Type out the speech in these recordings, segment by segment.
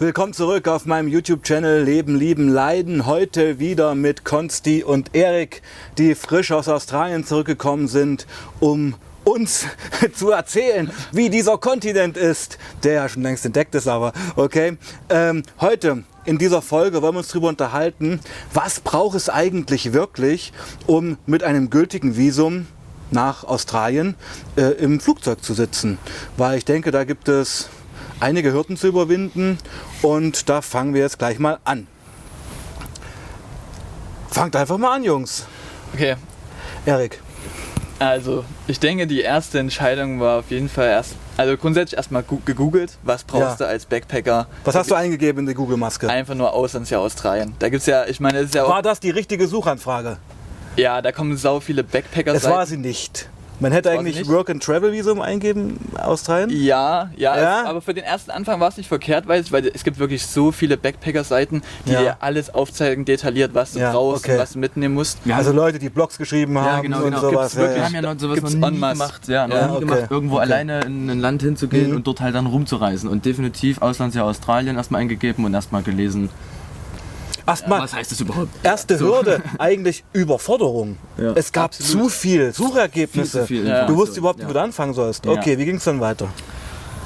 Willkommen zurück auf meinem YouTube-Channel Leben, Lieben, Leiden. Heute wieder mit Konsti und Erik, die frisch aus Australien zurückgekommen sind, um uns zu erzählen, wie dieser Kontinent ist, der ja schon längst entdeckt ist, aber okay. Ähm, heute in dieser Folge wollen wir uns darüber unterhalten, was braucht es eigentlich wirklich, um mit einem gültigen Visum nach Australien äh, im Flugzeug zu sitzen. Weil ich denke, da gibt es einige Hürden zu überwinden und da fangen wir jetzt gleich mal an. Fangt einfach mal an, Jungs. Okay, Erik. also ich denke, die erste Entscheidung war auf jeden Fall erst, also grundsätzlich erstmal gegoogelt, was brauchst Ja. du als Backpacker? Was hast du eingegeben in die Google-Maske? Einfach nur Auslandsjahr Australien. Da gibt's ja, ich meine, es ist ja auch, War das die richtige Suchanfrage? ja, da kommen sau viele Backpacker. Es war sie nicht. Man hätte eigentlich? Work-and-Travel-Visum eingeben, Australien. Ja, ja, Ja? Es, aber für den ersten Anfang war es nicht verkehrt, weil, es- weil es gibt wirklich so viele Backpacker-Seiten, die Ja. dir alles aufzeigen, detailliert, was du Ja, brauchst okay. und was du mitnehmen musst. Ja, Also Leute, die Blogs geschrieben haben Ja, genau, und genau. sowas. Gibt's Ja, wir wirklich? ja. haben ja noch sowas Gibt's noch nie gemacht. Ja, noch Ja, nie okay, gemacht, irgendwo okay. alleine in ein Land hinzugehen Mhm. und dort halt dann rumzureisen. Und definitiv Auslandsjahr Australien erstmal eingegeben und erstmal gelesen. Erstmal, Was heißt das überhaupt? erste Hürde, eigentlich Überforderung. Ja. Es gab Absolut. zu viel Suchergebnisse. Viel viel. Du wusstest überhaupt nicht, wo du anfangen sollst. Okay, wie ging es dann weiter?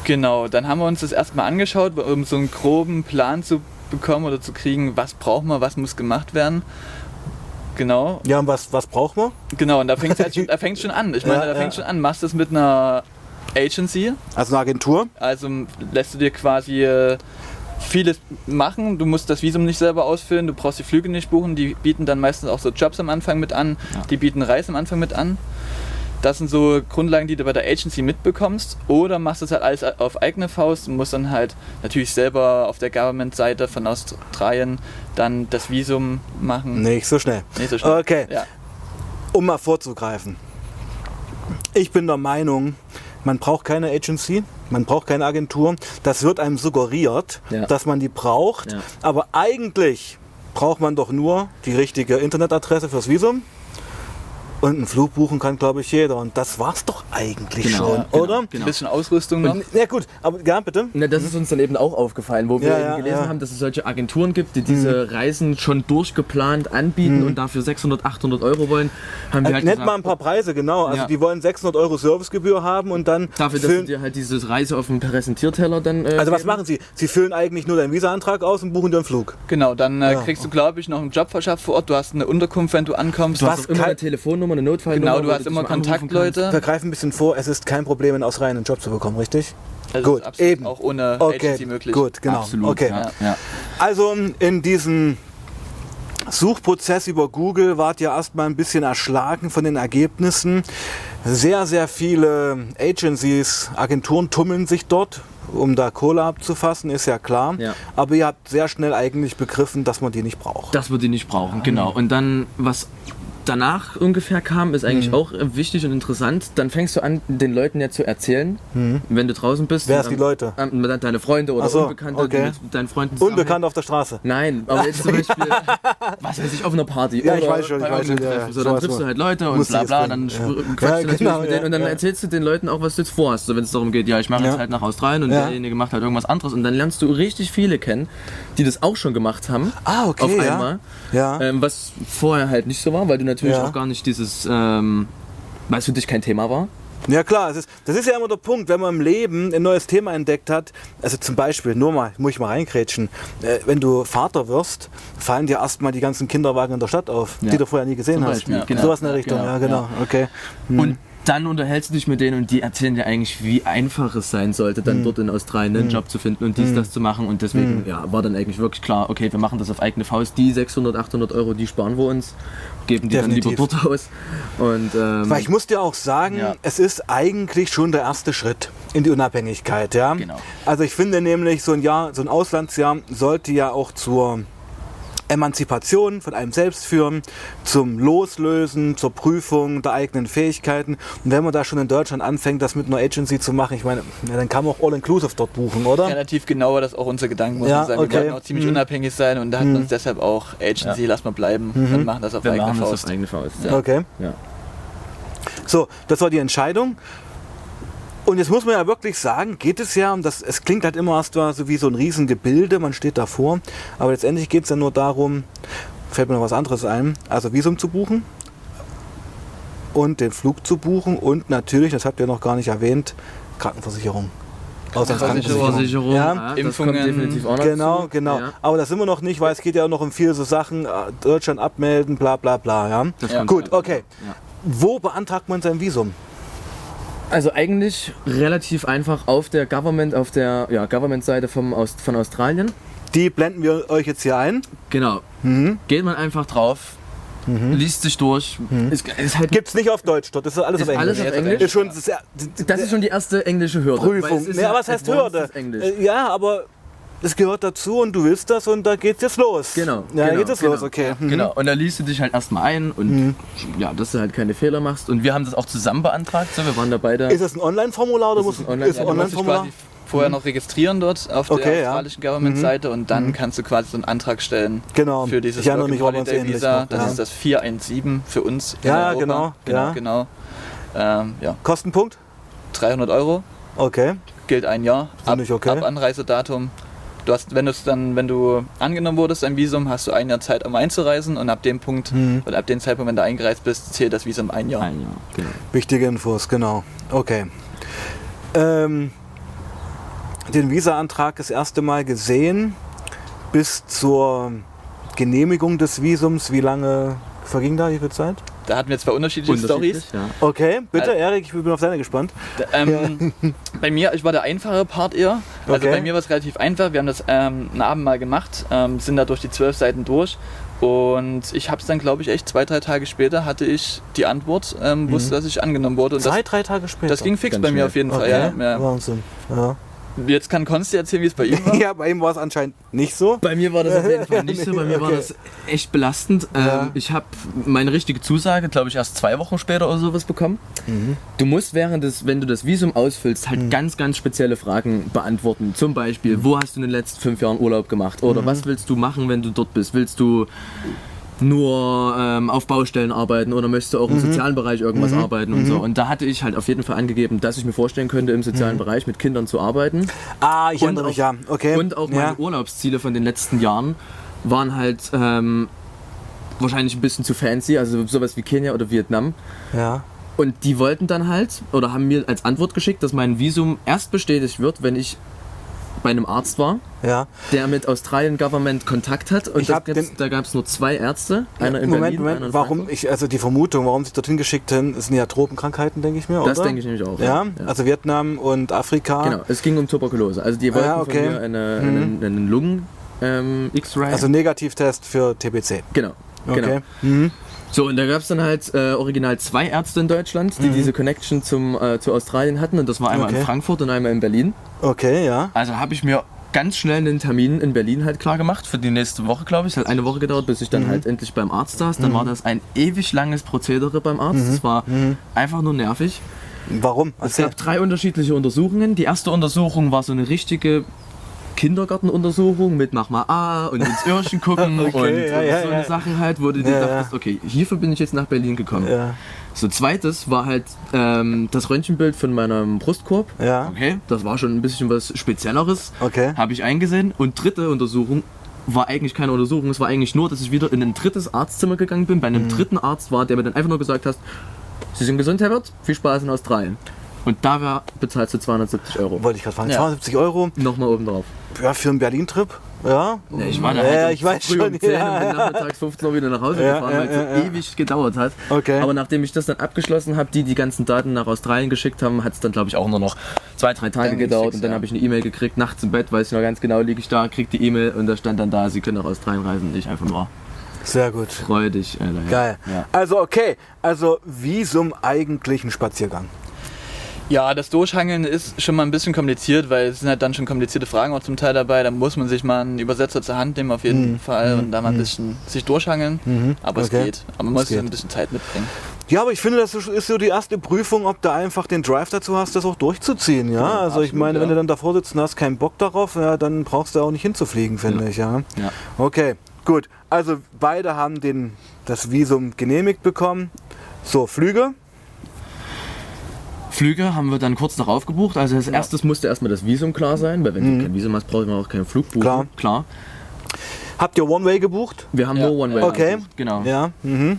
Genau, dann haben wir uns das erstmal angeschaut, um so einen groben Plan zu bekommen oder zu kriegen, was braucht man, was muss gemacht werden. Genau, Ja, und was, was braucht man? genau, und da fängt es halt schon, da fängt's schon an. Ich meine, Ja, da fängt ja. schon an. Machst du es mit einer Agency, Also eine Agentur? also lässt du dir quasi äh, vieles machen. Du musst das Visum nicht selber ausfüllen, du brauchst die Flüge nicht buchen. Die bieten dann meistens auch so Jobs am Anfang mit an, Ja. die bieten Reisen am Anfang mit an. Das sind so Grundlagen, die du bei der Agency mitbekommst. Oder machst du es halt alles auf eigene Faust und musst dann halt natürlich selber auf der Government-Seite von Australien dann das Visum machen. Nicht so schnell. Nicht so schnell. Okay, Ja. um mal vorzugreifen. Ich bin der Meinung, man braucht keine Agency, man braucht keine Agentur. Das wird einem suggeriert, Ja. dass man die braucht. Ja. Aber eigentlich braucht man doch nur die richtige Internetadresse fürs Visum. Und einen Flug buchen kann, glaube ich, jeder. Und das war's doch eigentlich Genau, schon, ja, genau. oder? Ein bisschen Ausrüstung noch. Und, ja gut, aber ja, bitte. Na, das ist uns dann eben auch aufgefallen, wo wir Ja, eben gelesen ja. haben, dass es solche Agenturen gibt, die diese Reisen schon durchgeplant anbieten und dafür 600, 800 Euro wollen. Haben wir Äh, halt Nennt gesagt, mal ein paar Preise, genau. Also Ja. die wollen 600 Euro Servicegebühr haben und dann dafür, dass du dir halt diese Reise auf dem Präsentierteller dann. Äh, Also was geben. machen sie? Sie füllen eigentlich nur deinen Visa-Antrag aus und buchen dir einen Flug. Genau, dann äh, Ja. kriegst du, glaube ich, noch einen Job verschafft vor Ort. Du hast eine Unterkunft, wenn du ankommst. Du Was hast auch immer kann- eine Telefonnummer, eine Notfallnummer. genau, du hast immer. Kontaktleute. Wir greifen ein bisschen vor, es ist kein Problem, in Australien einen Job zu bekommen, richtig? Das Gut, eben. auch ohne Okay, Agency möglich. gut, genau. Absolut, okay. ja. ja. Also in diesem Suchprozess über Google wart ihr erstmal ein bisschen erschlagen von den Ergebnissen. Sehr, sehr viele Agencies, Agenturen tummeln sich dort, um da Kohle abzufassen, ist ja klar. Ja. Aber ihr habt sehr schnell eigentlich begriffen, dass man die nicht braucht. Das wird die nicht brauchen, genau. Und dann, was danach ungefähr kam, ist Mhm. eigentlich auch äh, wichtig und interessant. Dann fängst du an, den Leuten ja zu erzählen, wenn du draußen bist. Mhm. Wer ist die Leute? ähm, deine Freunde oder so, Unbekannte, okay. die mit deinen Freunden Unbekannt auf der Straße. Nein, aber jetzt zum Beispiel, was weiß ich, auf einer Party. Ja, ich weiß schon, ich weiß schon, ja, ja, So, dann triffst du halt Leute und bla bla, dann ja. quatschst du natürlich genau, mit denen und dann erzählst du den Leuten auch, was du jetzt vorhast. So, wenn es darum geht, ja, ich mache jetzt halt nach Australien und Ja. derjenige macht halt irgendwas anderes und dann lernst du richtig viele kennen, die das auch schon gemacht haben. Ah, okay, Auf einmal. Ja. Ähm, was vorher halt nicht so war, weil du natürlich Ja. auch gar nicht dieses, ähm, weil es für dich kein Thema war. Ja klar, es ist, das ist ja immer der Punkt, wenn man im Leben ein neues Thema entdeckt hat, also zum Beispiel, nur mal, muss ich mal reingrätschen, äh, wenn du Vater wirst, fallen dir erstmal die ganzen Kinderwagen in der Stadt auf, Ja. die du vorher nie gesehen Zum hast. Beispiel, Ja. genau. Sowas in der Richtung, Genau, ja genau, okay. Hm. Und dann unterhältst du dich mit denen und die erzählen dir eigentlich, wie einfach es sein sollte, dann dort in Australien einen Job zu finden und dies, das zu machen. Und deswegen ja, war dann eigentlich wirklich klar, okay, wir machen das auf eigene Faust. Die 600, 800 Euro, die sparen wir uns, geben die Definitiv. dann lieber dort aus. Und, ähm, Weil ich muss dir auch sagen, Ja. es ist eigentlich schon der erste Schritt in die Unabhängigkeit, ja. Genau. Also ich finde nämlich, so ein Jahr, so ein Auslandsjahr sollte ja auch zur Emanzipation von einem selbst führen, zum Loslösen, zur Prüfung der eigenen Fähigkeiten. Und wenn man da schon in Deutschland anfängt, das mit einer Agency zu machen, ich meine, ja, dann kann man auch All-Inclusive dort buchen, oder? Relativ genau war das auch unser Gedanke, muss Ja, man sagen. okay. Wir wollten auch ziemlich Mhm. unabhängig sein und da hatten wir uns deshalb auch Agency, lass mal bleiben und machen das auf wir eigene machen das Faust. auf eigene Faust. Ja. Okay. Ja. So, das war die Entscheidung. Und jetzt muss man ja wirklich sagen, geht es ja um das, es klingt halt immer erst mal so wie so ein Riesengebilde, man steht davor, aber letztendlich geht es ja nur darum, fällt mir noch was anderes ein, also Visum zu buchen und den Flug zu buchen und natürlich, das habt ihr noch gar nicht erwähnt, Krankenversicherung. Auslandskrankenversicherung. Ja, das Impfungen. kommt definitiv auch noch Genau, zu. genau. Ja, Aber das sind wir noch nicht, weil es geht ja auch noch um viele so Sachen, äh, Deutschland abmelden, bla bla bla. Ja? das Ja. Gut, okay. Ja. Wo beantragt man sein Visum? Also eigentlich relativ einfach auf der Government, auf der ja, Government-Seite vom Aus, von Australien. Die blenden wir euch jetzt hier ein. Genau. Mhm. Geht man einfach drauf, liest sich durch. Ist, ist halt, Gibt's nicht auf Deutsch dort, das ist alles Ist auf Englisch. alles auf Englisch? Ist schon sehr, das ist schon die erste englische Hürde. Prüfung. ist Nee, aber was heißt Hürde? Englisch. Äh, Ja, aber es gehört dazu und du willst das und da geht's jetzt los. Genau. Ja, genau, geht es genau. los, okay. Mhm. Genau, und da liest du dich halt erstmal ein und ja, dass du halt keine Fehler machst. Und wir haben das auch zusammen beantragt, so, wir waren da beide. Ist das ein Online-Formular oder Das muss ein Online- ist ja, du musst Du musst dich Online-Formular? quasi vorher noch registrieren dort auf Okay, der ja. australischen Government-Seite und dann kannst du quasi so einen Antrag stellen Genau. für dieses erinnere Working Holiday Visa. Das ja. ist das 417 für uns. Ja, genau, genau, ja. genau. Ähm, ja, Kostenpunkt? 300 Euro Okay. gilt ein Jahr ab, okay. ab Anreisedatum. Du hast, wenn du dann, wenn du angenommen wurdest, ein Visum, hast du ein Jahr Zeit, um einzureisen und ab dem Punkt Mhm. oder ab dem Zeitpunkt, wenn du eingereist bist, zählt das Visum ein Jahr. Ein Jahr, genau. Wichtige Infos, genau. Okay. Ähm, den Visa-Antrag das erste Mal gesehen bis zur Genehmigung des Visums. Wie lange verging da? Wie viel Zeit? Da hatten wir zwei unterschiedliche Unterschiedlich, Stories. Ja. Okay, bitte, Äh, Erik, ich bin auf deine gespannt. Ähm, bei mir, ich war der einfache Part eher. Also Okay. bei mir war es relativ einfach. Wir haben das ähm, einen Abend mal gemacht, ähm, sind da durch die zwölf Seiten durch. Und ich habe es dann, glaube ich, echt zwei, drei Tage später hatte ich die Antwort, ähm, wusste, dass ich angenommen wurde. Und das, Zwei, drei Tage später. das ging fix Ganz bei mir schnell. auf jeden Fall. okay. Ja, ja. Wahnsinn. Ja. Jetzt kann Konsti erzählen, wie es bei ihm war. ja, bei ihm war es anscheinend nicht so. Bei mir war das auf jeden Fall nicht so. Bei mir war Okay. das echt belastend. Ja. Ähm, ich habe meine richtige Zusage, glaube ich, erst zwei Wochen später oder sowas bekommen. Mhm. Du musst während des, wenn du das Visum ausfüllst, halt ganz, ganz spezielle Fragen beantworten. Zum Beispiel, wo hast du in den letzten fünf Jahren Urlaub gemacht? Oder was willst du machen, wenn du dort bist? Willst du nur ähm, auf Baustellen arbeiten oder möchtest du auch im sozialen Bereich irgendwas arbeiten und so. Und da hatte ich halt auf jeden Fall angegeben, dass ich mir vorstellen könnte, im sozialen Bereich mit Kindern zu arbeiten. Ah, ich erinnere mich, ja. Okay. Und auch meine ja. Urlaubsziele von den letzten Jahren waren halt ähm, wahrscheinlich ein bisschen zu fancy, also sowas wie Kenia oder Vietnam. ja. Und die wollten dann halt oder haben mir als Antwort geschickt, dass mein Visum erst bestätigt wird, wenn ich bei einem Arzt war, Ja. der mit Australian Government Kontakt hat. Und gibt's- den- da gab es nur zwei Ärzte, einer in Moment, Berlin, Moment, einer in warum Frankfurt. ich, also die Vermutung, warum sie dorthin geschickt haben, sind ja Tropenkrankheiten, denke ich mir, Das oder? denke ich nämlich auch. Ja, also Vietnam und Afrika. Genau, es ging um Tuberkulose. Also die wollten Ja, okay. von mir eine, Mhm. einen, einen Lungen ähm, X-Ray. Also Negativtest für TBC. genau. Okay. Genau. Mhm. So, und da gab es dann halt äh, original zwei Ärzte in Deutschland, die diese Connection zum, äh, zu Australien hatten. Und das war einmal Okay. in Frankfurt und einmal in Berlin. Okay, ja. Also habe ich mir ganz schnell einen Termin in Berlin halt klar gemacht für die nächste Woche, glaube ich. Es hat eine Woche gedauert, bis ich dann halt endlich beim Arzt saß. Dann war das ein ewig langes Prozedere beim Arzt. Es war einfach nur nervig. Warum? Es gab drei unterschiedliche Untersuchungen. Die erste Untersuchung war so eine richtige Kindergartenuntersuchung mit mach mal A und ins Öhrchen gucken Okay, und, ja, und ja, so eine Sachen halt, wo du dir dachtest, okay, hierfür bin ich jetzt nach Berlin gekommen. So zweites war halt ähm, das Röntgenbild von meinem Brustkorb. Ja. Okay, das war schon ein bisschen was Spezielleres. Okay. Habe ich eingesehen. Und dritte Untersuchung war eigentlich keine Untersuchung. Es war eigentlich nur, dass ich wieder in ein drittes Arztzimmer gegangen bin. Bei Mhm. einem dritten Arzt war, der mir dann einfach nur gesagt hat, Sie sind gesund, Herr Wirt, viel Spaß in Australien. Und da war, bezahlst du 270 Euro. Wollte ich gerade fragen. Ja. 270 Euro Nochmal oben drauf. Ja, für einen Berlin-Trip. Ja. Ja, ich war da Ja, halt ich weiß früh schon, um 10 ja, und bin ja. nachmittags 15 Uhr wieder nach Hause Ja, gefahren, ja, weil es ja, so ja. ewig gedauert hat. Okay. Aber nachdem ich das dann abgeschlossen habe, die die ganzen Daten nach Australien geschickt haben, hat es dann glaube ich auch nur noch zwei, drei Tage Dann gedauert fix, und dann ja. habe ich eine E-Mail gekriegt, nachts im Bett, weiß ich noch ganz genau, liege ich da, krieg die E-Mail und da stand dann da, Sie können nach Australien reisen und ich einfach nur Sehr gut. freudig. Alter, ja. Geil. Ja. Also okay, also Visum eigentlich ein Spaziergang. Ja, das Durchhangeln ist schon mal ein bisschen kompliziert, weil es sind halt dann schon komplizierte Fragen auch zum Teil dabei. Da muss man sich mal einen Übersetzer zur Hand nehmen auf jeden Mhm. Fall und da mal ein bisschen sich durchhangeln. Mhm. Aber Okay. es geht. Aber man Es muss sich geht. ein bisschen Zeit mitbringen. Ja, aber ich finde, das ist so die erste Prüfung, ob du einfach den Drive dazu hast, das auch durchzuziehen. Ja, Ja, also ich absolut, meine, wenn ja. du dann davor sitzt und hast keinen Bock darauf, ja, dann brauchst du auch nicht hinzufliegen, finde Ja. ich. Ja. Ja. Okay, gut. Also beide haben den, das Visum genehmigt bekommen. So, Flüge. Flüge haben wir dann kurz darauf gebucht. Also als erstes musste erstmal das Visum klar sein, weil wenn du kein Visum hast, braucht man auch keinen Flug buchen. Klar. klar. Habt ihr One-Way gebucht? Wir haben Ja. nur One-Way Okay. gebucht, Genau. Ja. Mhm.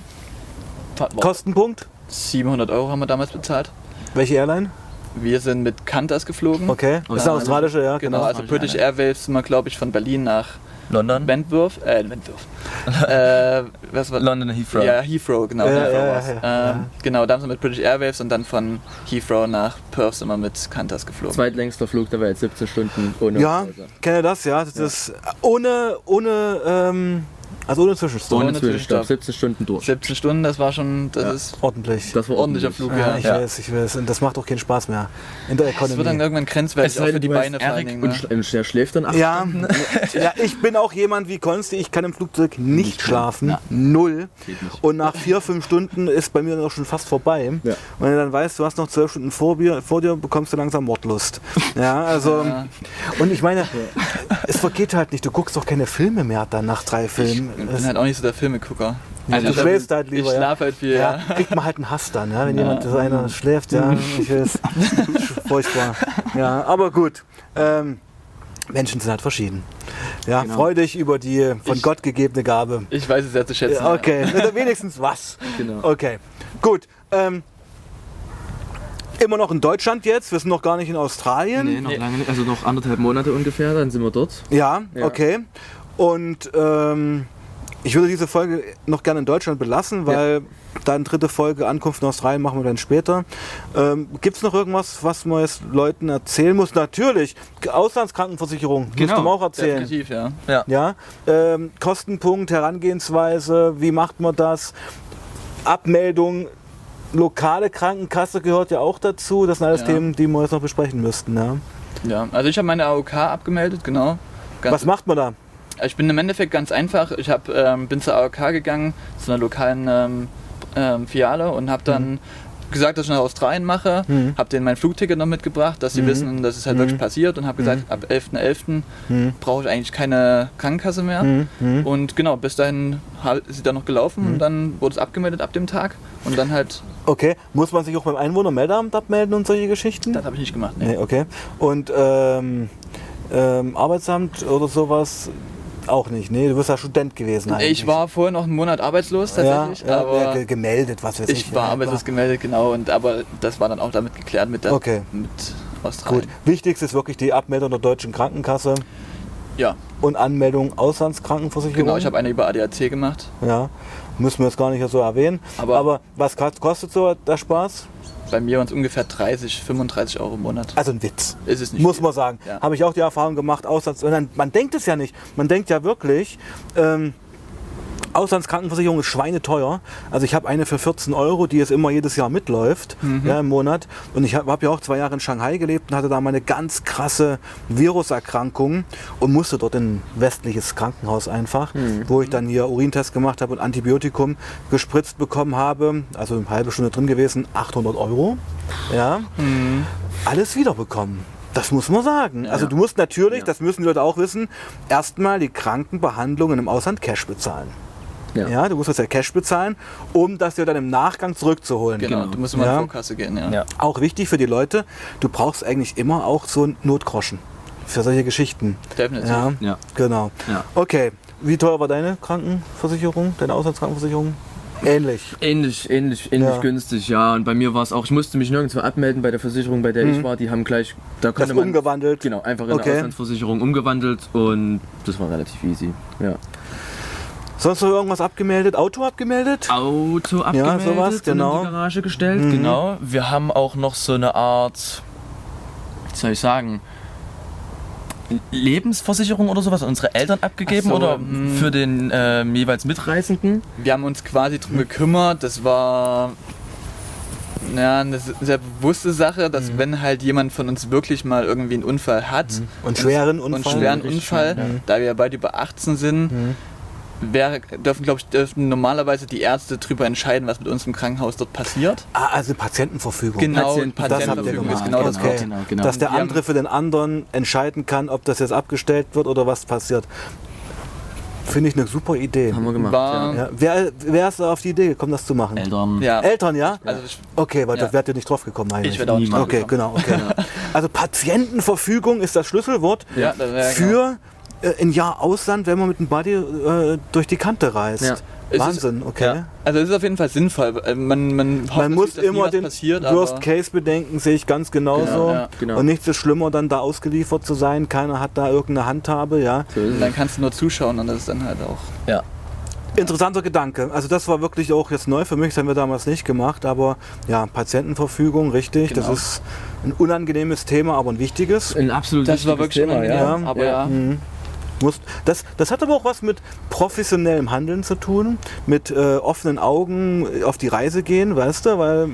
Kostenpunkt? 700 Euro haben wir damals bezahlt. Welche Airline? Wir sind mit Qantas geflogen. Okay. Aus ist eine australische, ja, Genau, genau. also British Airways sind wir, glaube ich, von Berlin nach London? Wentworth. Äh, Wentworth. äh, was war London Heathrow. Ja, Heathrow, genau. Ja, Heathrow ja, ja, ja, ähm, Genau, da sind wir mit British Airways und dann von Heathrow nach Perth sind wir mit Qantas geflogen. Zweitlängster Flug der Welt, 17 Stunden ohne Ja, kenne das, ja. Das ist ohne, ohne, ähm, also ohne Zwischenstopp. Ohne Zwischenstopp, Zwischenstopp. 17 Stunden durch. 17 Stunden, das war schon, das ist Ordentlich. Das war ordentlicher ordentlich. Flug, ja, ja. ich Ja. weiß, ich weiß. Und das macht auch keinen Spaß mehr. In der Es wird dann Economy. irgendwann grenzwertig, auch für die Beine vor Erik Dingen. und Ne? sch- der schläft dann acht Ja, ja, ich bin auch jemand wie Konsti. Ich kann im Flugzeug nicht, Nicht schlafen. Ja. Null. Und nach vier, fünf Stunden ist bei mir dann auch schon fast vorbei. Ja. Und wenn du dann weißt, du hast noch zwölf Stunden vor dir, vor dir bekommst du langsam Mordlust. Ja, also. Ja. Und ich meine, es vergeht halt nicht. Du guckst doch keine Filme mehr dann nach drei Filmen. Ich bin halt auch nicht so der Filmegucker. Also ich du schläfst halt Ich lieber. ja. schlafe halt viel, Ja, ja. kriegt man halt einen Hass dann, ja? wenn jemand so einer schläft, ja, ich weiß, furchtbar. Ja, aber gut. Ähm, Menschen sind halt verschieden. Ja, Genau. freu dich über die von Ich- Gott gegebene Gabe. Ich weiß es sehr zu schätzen. Ja, okay, Na, wenigstens was. Genau. Okay, gut. Ähm, immer noch in Deutschland jetzt, wir sind noch gar nicht in Australien. Nee, noch Nee. lange nicht. Also noch anderthalb Monate ungefähr, dann sind wir dort. Ja, Ja. okay. Und ähm, ich würde diese Folge noch gerne in Deutschland belassen, weil dann dritte Folge Ankunft in Australien machen wir dann später. Ähm, Gibt es noch irgendwas, was man jetzt Leuten erzählen muss? Natürlich, Auslandskrankenversicherung, musst Genau, du mir auch erzählen. Definitiv, ja. Ja. Ja, ähm, Kostenpunkt, Herangehensweise, wie macht man das? Abmeldung, lokale Krankenkasse gehört ja auch dazu. Das sind alles Ja. Themen, die wir jetzt noch besprechen müssten. Ja. ja. Also ich habe meine AOK abgemeldet, genau. Ganz Was macht man da? Ich bin im Endeffekt ganz einfach. Ich hab, ähm, bin zur AOK gegangen, zu einer lokalen ähm, ähm, Filiale und habe dann gesagt, dass ich nach Australien mache. Mhm. Habe denen mein Flugticket noch mitgebracht, dass sie Mhm. wissen, dass es halt Mhm. wirklich passiert und habe gesagt, ab 11.11. Hm. brauche ich eigentlich keine Krankenkasse mehr. Hm. Hm. Und genau, bis dahin ist sie dann noch gelaufen Mhm. und dann wurde es abgemeldet ab dem Tag. Und dann halt, Okay, muss man sich auch beim Einwohnermeldeamt abmelden und solche Geschichten? das habe ich nicht gemacht. Nee, Nee. okay. Und ähm, ähm, Arbeitsamt oder sowas auch nicht? Nee, du bist ja Student gewesen eigentlich. Ich war vorher noch einen Monat arbeitslos ja, tatsächlich, ja, aber ja, ge- gemeldet, was weiß ich. ich war ja, arbeitslos gemeldet, genau. Und, aber das war dann auch damit geklärt mit, der, Okay. mit Australien. Gut, wichtigst ist wirklich die Abmeldung der deutschen Krankenkasse Ja, und Anmeldung Auslandskrankenversicherung. genau. Ich habe eine über ADAC gemacht. Ja, müssen wir jetzt gar nicht so erwähnen. Aber- Aber was kost- kostet so der Spaß? Bei mir waren es ungefähr 30, 35 Euro im Monat. Also ein Witz. Ist es nicht Muss viel. man sagen. Ja. Habe ich auch die Erfahrung gemacht, Auslands man denkt es ja nicht. Man denkt ja wirklich, ähm, Auslandskrankenversicherung ist schweineteuer. Also ich habe eine für 14 Euro, die jetzt immer jedes Jahr mitläuft, Mhm. ja, im Monat. Und ich habe hab ja auch zwei Jahre in Shanghai gelebt und hatte da mal eine ganz krasse Viruserkrankung und musste dort in ein westliches Krankenhaus einfach, Mhm. wo ich dann hier Urintest gemacht habe und Antibiotikum gespritzt bekommen habe. Also eine halbe Stunde drin gewesen, 800 Euro. Ja Mhm. alles wiederbekommen. Das muss man sagen. Also du musst natürlich, Ja. das müssen die Leute auch wissen, erstmal die Krankenbehandlungen im Ausland Cash bezahlen. Ja. Ja, du musst das ja Cash bezahlen, um das dir dann im Nachgang zurückzuholen. Genau, Genau. du musst immer Ja. in die Vorkasse gehen, ja. Ja. Auch wichtig für die Leute, du brauchst eigentlich immer auch so einen Notgroschen für solche Geschichten. Definitiv. Ja, Ja. genau. Ja. Okay, wie teuer war deine Krankenversicherung, deine Auslandskrankenversicherung? Ähnlich. Ähnlich, ähnlich, ähnlich Ja. günstig, ja. Und bei mir war es auch, ich musste mich nirgendwo abmelden bei der Versicherung, bei der ich war. Die haben gleich, da Das konnte man umgewandelt. genau einfach in Okay. eine Auslandsversicherung umgewandelt und das war relativ easy. Ja. Sonst noch irgendwas abgemeldet? Auto abgemeldet? Auto abgemeldet, sowas, und genau. in die Garage gestellt. Mhm. Genau. Wir haben auch noch so eine Art, wie soll ich sagen, Lebensversicherung oder sowas an unsere Eltern abgegeben so, oder mhm. für den ähm, jeweils Mitreisenden. Wir haben uns quasi drum gekümmert. Das war ja, eine sehr bewusste Sache, dass Mhm. wenn halt jemand von uns wirklich mal irgendwie einen Unfall hat Und schweren Unfall? und schweren Unfall, schwer, ja. da wir beide über 18 sind, Mhm. Wäre, dürfen, glaube ich, dürfen normalerweise die Ärzte darüber entscheiden, was mit uns im Krankenhaus dort passiert. Ah, also Patientenverfügung. Genau, Patienten- Das habt ihr Patientenverfügung gemacht. ist genau das okay. Genau, genau. Dass der andere für den anderen entscheiden kann, ob das jetzt abgestellt wird oder was passiert. Finde ich eine super Idee. Haben wir gemacht. War, Ja. Wer, wer ist da auf die Idee gekommen, das zu machen? Eltern. ja. Eltern, ja? Also ich, Okay, weil Ja. da wärt ihr nicht drauf gekommen eigentlich. ich werde auch nicht Okay, gekommen. genau, okay. Also Patientenverfügung ist das Schlüsselwort Ja, das für äh, ein Jahr Ausland, wenn man mit dem Buddy äh, durch die Kante reist. Ja. Es ist- Wahnsinn, okay. Ja. Also es ist auf jeden Fall sinnvoll. weil Man, man, hofft Man muss immer den passiert, Worst Case bedenken, sehe ich ganz genauso. Genau, ja. Genau. Und nichts ist schlimmer, dann da ausgeliefert zu sein. Keiner hat da irgendeine Handhabe, ja. So dann kannst du nur zuschauen und das ist dann halt auch. Ja. Interessanter Gedanke. Also das war wirklich auch jetzt neu für mich, das haben wir damals nicht gemacht, aber ja, Patientenverfügung, richtig. Genau. Das ist ein unangenehmes Thema, aber ein wichtiges. Ein absolut Das war wichtiges wirklich Thema, unangenehm, ja. aber ja. Mhm. Muss, das, das hat aber auch was mit professionellem Handeln zu tun, mit äh, offenen Augen auf die Reise gehen, weißt du, weil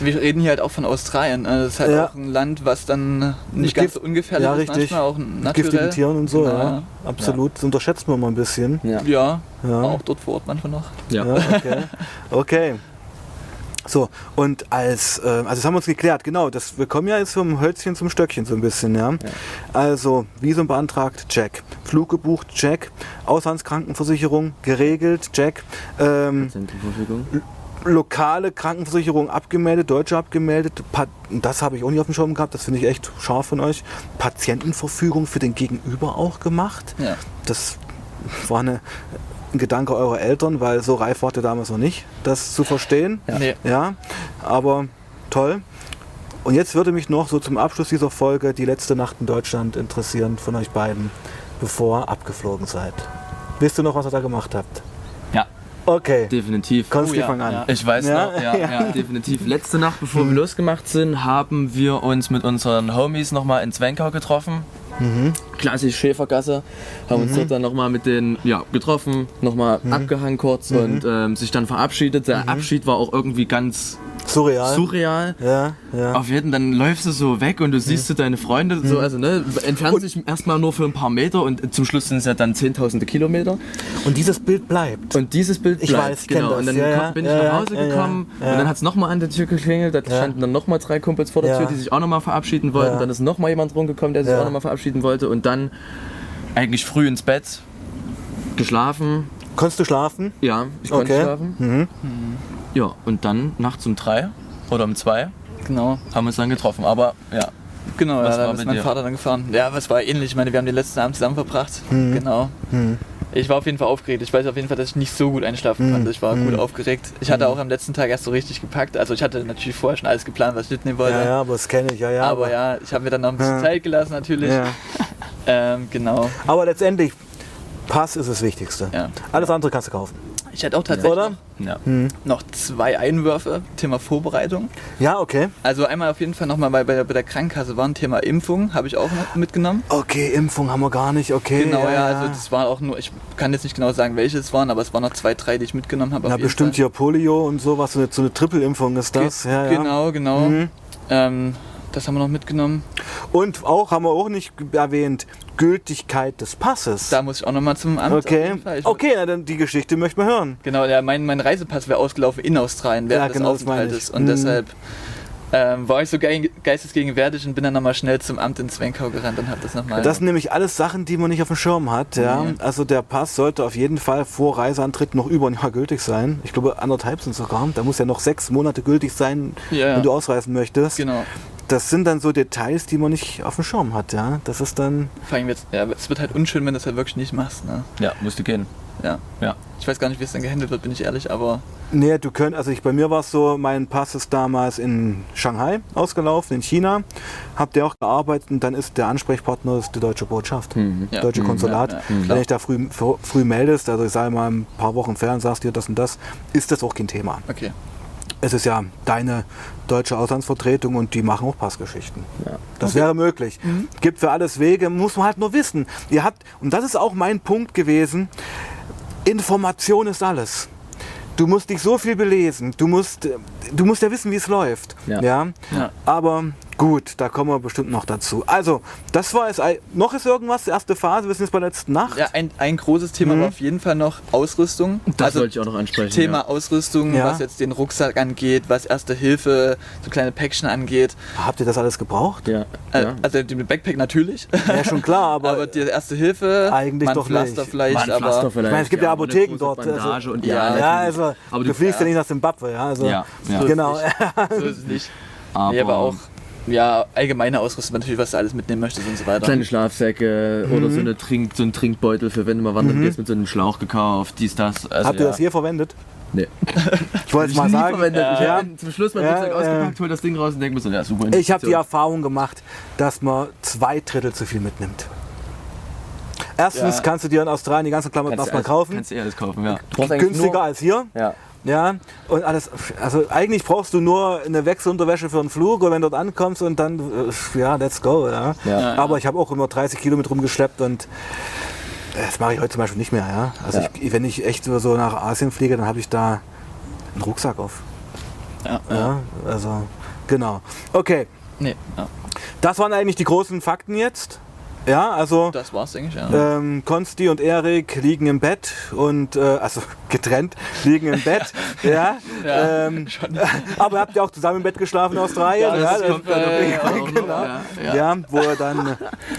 Wir reden hier halt auch von Australien. Also Das ist halt Ja. auch ein Land, was dann nicht ganz so ungefährlich ja, ist, richtig. manchmal auch naturell. giftigen Tieren und so, Genau, ja, absolut. Das unterschätzt man mal ein bisschen. Ja. Ja, Ja. auch dort vor Ort manchmal noch. Ja. Ja, okay. okay. So, und als, äh, also das haben wir uns geklärt, genau, das, wir kommen ja jetzt vom Hölzchen zum Stöckchen so ein bisschen, ja. Also, Visum beantragt, check. Flug gebucht, check. Auslandskrankenversicherung geregelt, check. Ähm, lokale Krankenversicherung abgemeldet, deutsche abgemeldet. Pa das habe ich auch nicht auf dem Schirm gehabt, das finde ich echt scharf von euch. Patientenverfügung für den Gegenüber auch gemacht. Ja. Das war eine, ein Gedanke eurer Eltern, weil so reif wart ihr damals noch nicht, das zu verstehen. Ja. Nee. Ja, aber toll. Und jetzt würde mich noch so zum Abschluss dieser Folge die letzte Nacht in Deutschland interessieren von euch beiden, bevor ihr abgeflogen seid. Wisst ihr noch, was ihr da gemacht habt? Ja, Okay, definitiv. Konsti, Oh ja, fang an. ja. Ich weiß Ja? noch, ja, ja, definitiv. Letzte Nacht, bevor wir losgemacht sind, haben wir uns mit unseren Homies nochmal in Zwenkau getroffen. Klassisch Schäfergasse. Haben uns dort dann nochmal mit denen ja, getroffen, nochmal abgehangen kurz und ähm, sich dann verabschiedet. Der Abschied war auch irgendwie ganz Surreal. surreal. ja, ja. Auf jeden dann läufst du so weg und du siehst so deine Freunde, so, also ne, entfernt sich erstmal nur für ein paar Meter und zum Schluss sind es ja dann zehntausende Kilometer. Und dieses Bild bleibt. Und dieses Bild bleibt, weiß, ich kenn genau. Und dann Ja, ja, bin ich ja, nach ja, Hause ja, gekommen ja, ja. und dann hat es nochmal an der Tür geklingelt. Da Ja. standen dann nochmal drei Kumpels vor der Ja. Tür, die sich auch nochmal verabschieden wollten. Ja. Dann ist nochmal jemand rumgekommen, der sich Ja. auch nochmal verabschieden wollte. Und dann eigentlich früh ins Bett, geschlafen. Konntest du schlafen? Ja, ich konnte Okay. schlafen. Mhm. Ja, und dann nachts um drei oder um zwei Genau. haben wir uns dann getroffen. Aber ja, Genau, Was ja, war da ist mein dir? Vater dann gefahren. Ja, was war ähnlich. Ich meine, wir haben den letzten Abend zusammen verbracht. Genau. Mhm. Ich war auf jeden Fall aufgeregt. Ich weiß auf jeden Fall, dass ich nicht so gut einschlafen Mhm. konnte. Ich war Mhm. gut aufgeregt. Ich hatte auch am letzten Tag erst so richtig gepackt. Also ich hatte natürlich vorher schon alles geplant, was ich mitnehmen wollte. Ja, ja, aber das kenne ich, ja, ja. aber ja, ich habe mir dann noch ein bisschen Ja. Zeit gelassen natürlich. ja. Ähm, genau. Aber letztendlich, Pass ist das Wichtigste. Ja. Alles andere kannst du kaufen. Ich hätte auch tatsächlich Oder? ja. noch zwei Einwürfe. Thema Vorbereitung. Ja, okay. Also einmal auf jeden Fall nochmal bei, bei, der- bei der Krankenkasse war ein Thema Impfung, habe ich auch mit- mitgenommen. Okay, Impfung haben wir gar nicht, okay. Genau, ja, also das war auch nur, ich kann jetzt nicht genau sagen, welche es waren, aber es waren noch zwei, drei, die ich mitgenommen habe. Jeden bestimmt Fall. hier Polio und sowas, so eine, so eine Trippelimpfung ist das. Ge ja, ja. Genau, genau. Mhm. Ähm, das haben wir noch mitgenommen. Und auch, haben wir auch nicht erwähnt, Gültigkeit des Passes. Da muss ich auch nochmal zum Amt. okay, okay, na, dann die Geschichte möchten wir hören. Genau, ja, mein, mein Reisepass wäre ausgelaufen in Australien während Ja, genau, des meine Aufenthaltes. Und Mhm. deshalb ähm, war ich so ge geistesgegenwärtig und bin dann nochmal schnell zum Amt in Zwenkau gerannt und habe das nochmal. Das sind nämlich alles Sachen, die man nicht auf dem Schirm hat. Ja? Nee. Also der Pass sollte auf jeden Fall vor Reiseantritt noch über ein Jahr gültig sein. Ich glaube anderthalb sind sogar. Da muss ja noch sechs Monate gültig sein, Ja, ja. wenn du ausreisen möchtest. Genau. Das sind dann so Details, die man nicht auf dem Schirm hat. Ja? Das ist dann... Vor allem jetzt, ja, es wird halt unschön, wenn du das halt wirklich nicht machst. Ne? ja, musste gehen. Ja. Ja. Ich weiß gar nicht, wie es dann gehandelt wird, bin ich ehrlich, aber Nee, du könnt, also ich, bei mir war es so, mein Pass ist damals in Shanghai ausgelaufen, in China. Habt ihr auch gearbeitet und dann ist der Ansprechpartner ist die deutsche Botschaft, Mhm. Ja. deutsche Mhm, Konsulat. ja, ja, Wenn klar. ich da früh, früh, früh meldest, also ich sage mal ein paar Wochen fern, sagst dir das und das, ist das auch kein Thema. okay. Es ist ja deine deutsche Auslandsvertretung und die machen auch Passgeschichten. Ja. Das wäre möglich. Gibt für alles Wege, muss man halt nur wissen. Ihr habt, und das ist auch mein Punkt gewesen, Information ist alles. Du musst dich so viel belesen. Du musst, äh, du musst ja wissen, wie es läuft. Ja. Ja? Ja. Aber Gut, da kommen wir bestimmt noch dazu. Also, das war es. Noch ist irgendwas, die erste Phase, wir sind jetzt bei der letzten Nacht. Ja, ein, ein großes Thema war auf jeden Fall noch Ausrüstung. Das also wollte ich auch noch ansprechen. Thema ja. Ausrüstung, Ja. was jetzt den Rucksack angeht, was Erste Hilfe, so kleine Päckchen angeht. Habt ihr das alles gebraucht? Ja, Äh, ja. Also den Backpack natürlich. Ja, schon klar, aber, Aber die Erste Hilfe, Eigentlich doch Pflaster nicht. vielleicht, Mal ein aber Pflaster vielleicht, Ich meine, es gibt ja Apotheken dort, also- und Ja, ja, also, aber du, fliegst ja nicht nach Zimbabwe. Ja, also, Ja, ja. So ist Genau. so ist es nicht. aber, nee, aber auch ja, allgemeine Ausrüstung natürlich, was du alles mitnehmen möchtest und so weiter. kleine Schlafsäcke oder Mhm. so, eine Trink, so ein Trinkbeutel für wenn du mal wandern gehst mit so einem Schlauch gekauft, dies, das. Also, Habt ihr ja. das hier verwendet? Nee. Ich wollte es mal sagen. verwendet. Ich Ja. habe zum Schluss mein Ja, Rucksack ja. ausgepackt, hol das Ding raus und denke mir so, ja super. Ich habe die. Erfahrung gemacht, dass man zwei Drittel zu viel mitnimmt. Erstens Ja. kannst du dir in Australien die ganzen Klamotten erstmal kaufen. Kannst du eh alles kaufen, ja. Du brauchst eigentlich Günstiger nur- als hier. Ja. Ja, und alles, also eigentlich brauchst du nur eine Wechselunterwäsche für einen Flug und wenn du dort ankommst und dann, äh, ja, let's go. Ja. Ja. Aber ich habe auch immer 30 Kilo mit rumgeschleppt und das mache ich heute zum Beispiel nicht mehr. Ja. Also Ja. Ich, wenn ich echt so nach Asien fliege, dann habe ich da einen Rucksack auf. ja, ja. Ja, also genau. Okay, Nee, ja. das waren eigentlich die großen Fakten jetzt. Ja, also Das war's, denke ich, ja. ähm, Konsti und Erik liegen im Bett und, äh, also getrennt, liegen im Bett. ja. Ja, ähm, aber habt ihr auch zusammen im Bett geschlafen in Australien? Ja, das kommt äh, auch noch, genau. ja, ja. ja. wo ihr dann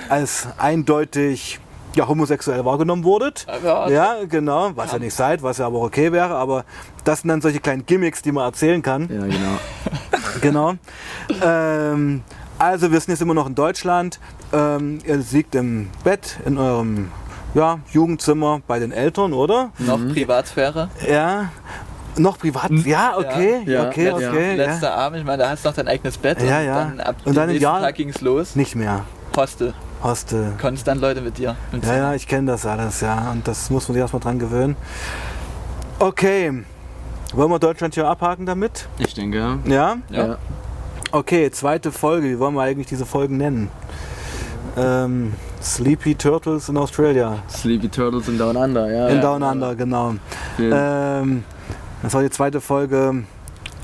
als eindeutig ja, homosexuell wahrgenommen wurdet. Ja, Ja, genau, was ja nicht seid, was ja aber okay wäre, aber das sind dann solche kleinen Gimmicks, die man erzählen kann. Ja, genau. Genau. Ähm, also wir sind jetzt immer noch in Deutschland. Ähm, ihr liegt im Bett in eurem ja, Jugendzimmer bei den Eltern, oder? Noch Privatsphäre. Ja. Noch privat? Ja, okay, Ja, okay, ja, okay. Ja, Letzter Abend, ich meine, da hast du noch dein eigenes Bett. Ja, und ja. Dann ab Und dann dem im nächsten Jahr- Tag ging's los. Nicht mehr. Hostel. Hostel. Konstant Leute mit dir. Ja, ja, ich kenne das alles, ja. Und das muss man sich erstmal dran gewöhnen. Okay. Wollen wir Deutschland hier abhaken damit? Ich denke, ja. Ja? Ja. Okay, zweite Folge. Wie wollen wir eigentlich diese Folgen nennen? Ähm, Sleepy Turtles in Australia. Sleepy Turtles in Down Under, ja. In ja. Down Under, genau. Ja. Ähm, das war die zweite Folge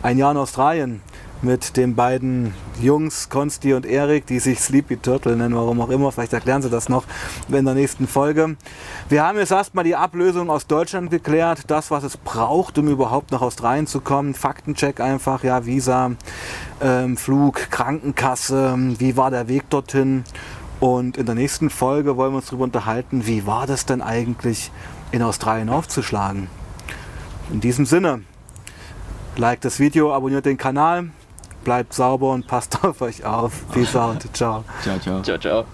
Ein Jahr in Australien mit den beiden Jungs, Konsti und Erik, die sich Sleepy Turtle nennen, warum auch immer. Vielleicht erklären sie das noch in der nächsten Folge. Wir haben jetzt erstmal die Ablösung aus Deutschland geklärt, das, was es braucht, um überhaupt nach Australien zu kommen. Faktencheck einfach, ja, Visa, ähm, Flug, Krankenkasse, wie war der Weg dorthin. Und in der nächsten Folge wollen wir uns darüber unterhalten, wie war das denn eigentlich in Australien aufzuschlagen. In diesem Sinne, liked das Video, abonniert den Kanal, bleibt sauber und passt auf euch auf. Peace out. Ciao. Ciao, ciao. Ciao, ciao.